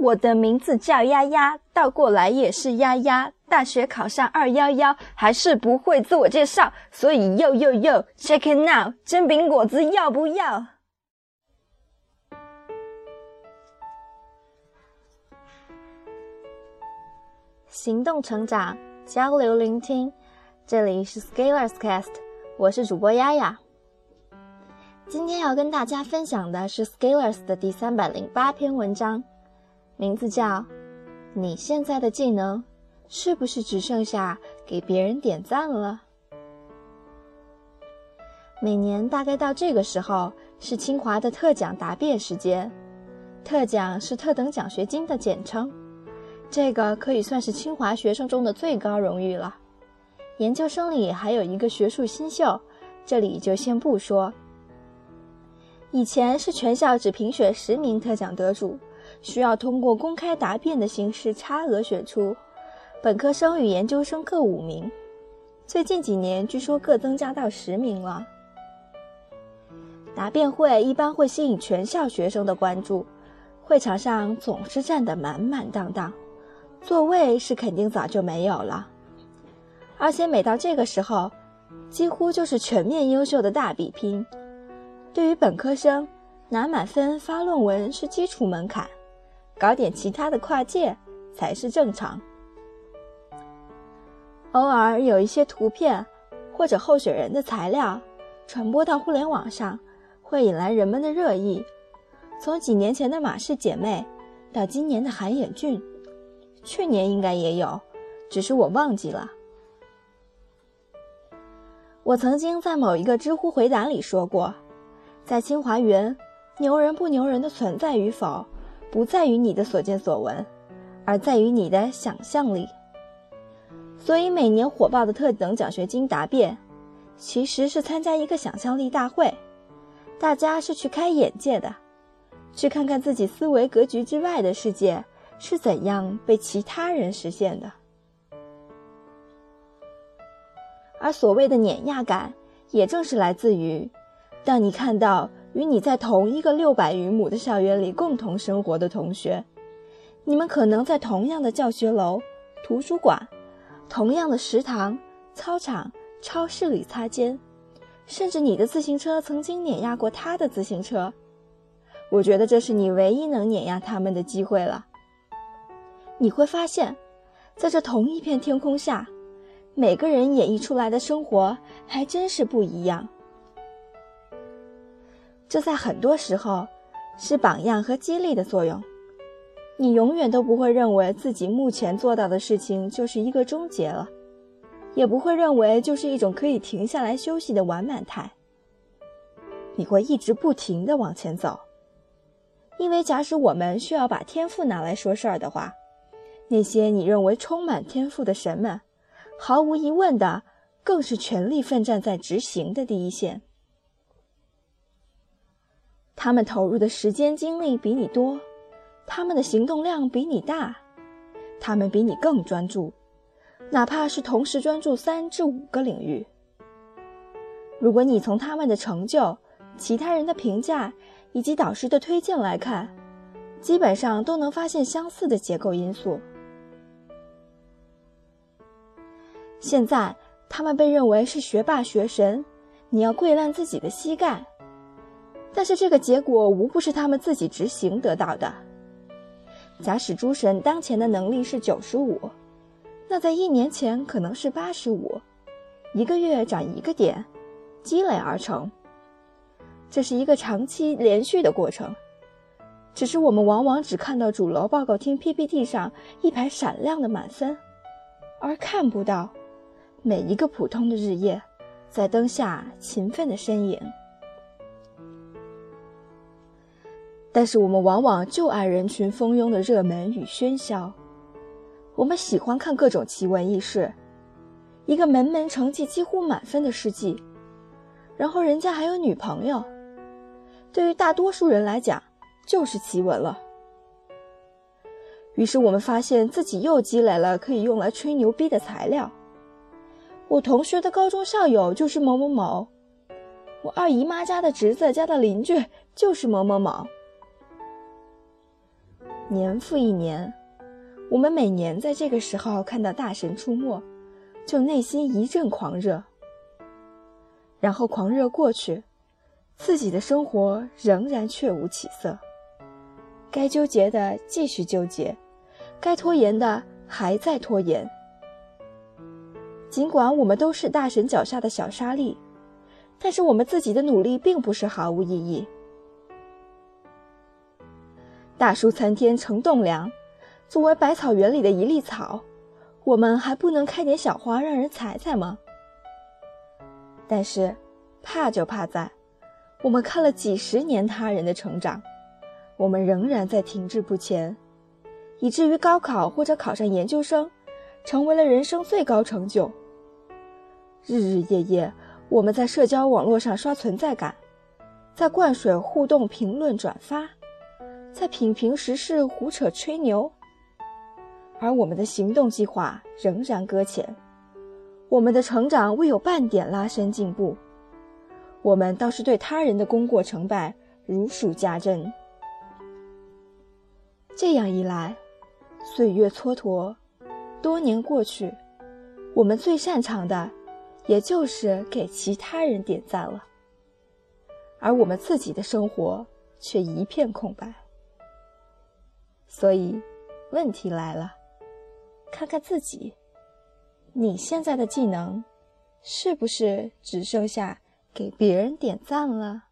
我的名字叫丫丫，倒过来也是丫丫。大学考上二幺幺，还是不会自我介绍，所以又又又，check it now，煎饼果子要不要？行动成长，交流聆听，这里是 Scalers Cast，我是主播丫丫。今天要跟大家分享的是 Scalers 的第三百零八篇文章，名字叫《你现在的技能》。是不是只剩下给别人点赞了？每年大概到这个时候是清华的特奖答辩时间，特奖是特等奖学金的简称，这个可以算是清华学生中的最高荣誉了。研究生里还有一个学术新秀，这里就先不说。以前是全校只评选十名特奖得主，需要通过公开答辩的形式差额选出。本科生与研究生各五名，最近几年据说各增加到十名了。答辩会一般会吸引全校学生的关注，会场上总是站得满满当当，座位是肯定早就没有了。而且每到这个时候，几乎就是全面优秀的大比拼。对于本科生，拿满分发论文是基础门槛，搞点其他的跨界才是正常。偶尔有一些图片或者候选人的材料传播到互联网上，会引来人们的热议。从几年前的马氏姐妹，到今年的韩衍俊，去年应该也有，只是我忘记了。我曾经在某一个知乎回答里说过，在清华园，牛人不牛人的存在与否，不在于你的所见所闻，而在于你的想象力。所以每年火爆的特等奖学金答辩，其实是参加一个想象力大会，大家是去开眼界的，去看看自己思维格局之外的世界是怎样被其他人实现的。而所谓的碾压感，也正是来自于，当你看到与你在同一个六百余亩的校园里共同生活的同学，你们可能在同样的教学楼、图书馆。同样的食堂、操场、超市里擦肩，甚至你的自行车曾经碾压过他的自行车，我觉得这是你唯一能碾压他们的机会了。你会发现，在这同一片天空下，每个人演绎出来的生活还真是不一样。这在很多时候是榜样和激励的作用。你永远都不会认为自己目前做到的事情就是一个终结了，也不会认为就是一种可以停下来休息的完满态。你会一直不停地往前走，因为假使我们需要把天赋拿来说事儿的话，那些你认为充满天赋的神们，毫无疑问的更是全力奋战在执行的第一线。他们投入的时间精力比你多。他们的行动量比你大，他们比你更专注，哪怕是同时专注三至五个领域。如果你从他们的成就、其他人的评价以及导师的推荐来看，基本上都能发现相似的结构因素。现在他们被认为是学霸学神，你要跪烂自己的膝盖。但是这个结果无不是他们自己执行得到的。假使诸神当前的能力是九十五，那在一年前可能是八十五，一个月涨一个点，积累而成。这是一个长期连续的过程，只是我们往往只看到主楼报告厅 PPT 上一排闪亮的满分，而看不到每一个普通的日夜在灯下勤奋的身影。但是我们往往就爱人群蜂拥的热门与喧嚣，我们喜欢看各种奇闻异事，一个门门成绩几乎满分的事迹，然后人家还有女朋友，对于大多数人来讲就是奇闻了。于是我们发现自己又积累了可以用来吹牛逼的材料。我同学的高中校友就是某某某，我二姨妈家的侄子家的邻居就是某某某。年复一年，我们每年在这个时候看到大神出没，就内心一阵狂热。然后狂热过去，自己的生活仍然却无起色。该纠结的继续纠结，该拖延的还在拖延。尽管我们都是大神脚下的小沙粒，但是我们自己的努力并不是毫无意义。大树参天成栋梁，作为百草园里的一粒草，我们还不能开点小花让人采采吗？但是，怕就怕在，我们看了几十年他人的成长，我们仍然在停滞不前，以至于高考或者考上研究生，成为了人生最高成就。日日夜夜，我们在社交网络上刷存在感，在灌水互动、评论、转发。在品评时事、胡扯吹牛，而我们的行动计划仍然搁浅，我们的成长未有半点拉伸进步，我们倒是对他人的功过成败如数家珍。这样一来，岁月蹉跎，多年过去，我们最擅长的，也就是给其他人点赞了，而我们自己的生活却一片空白。所以，问题来了，看看自己，你现在的技能，是不是只剩下给别人点赞了？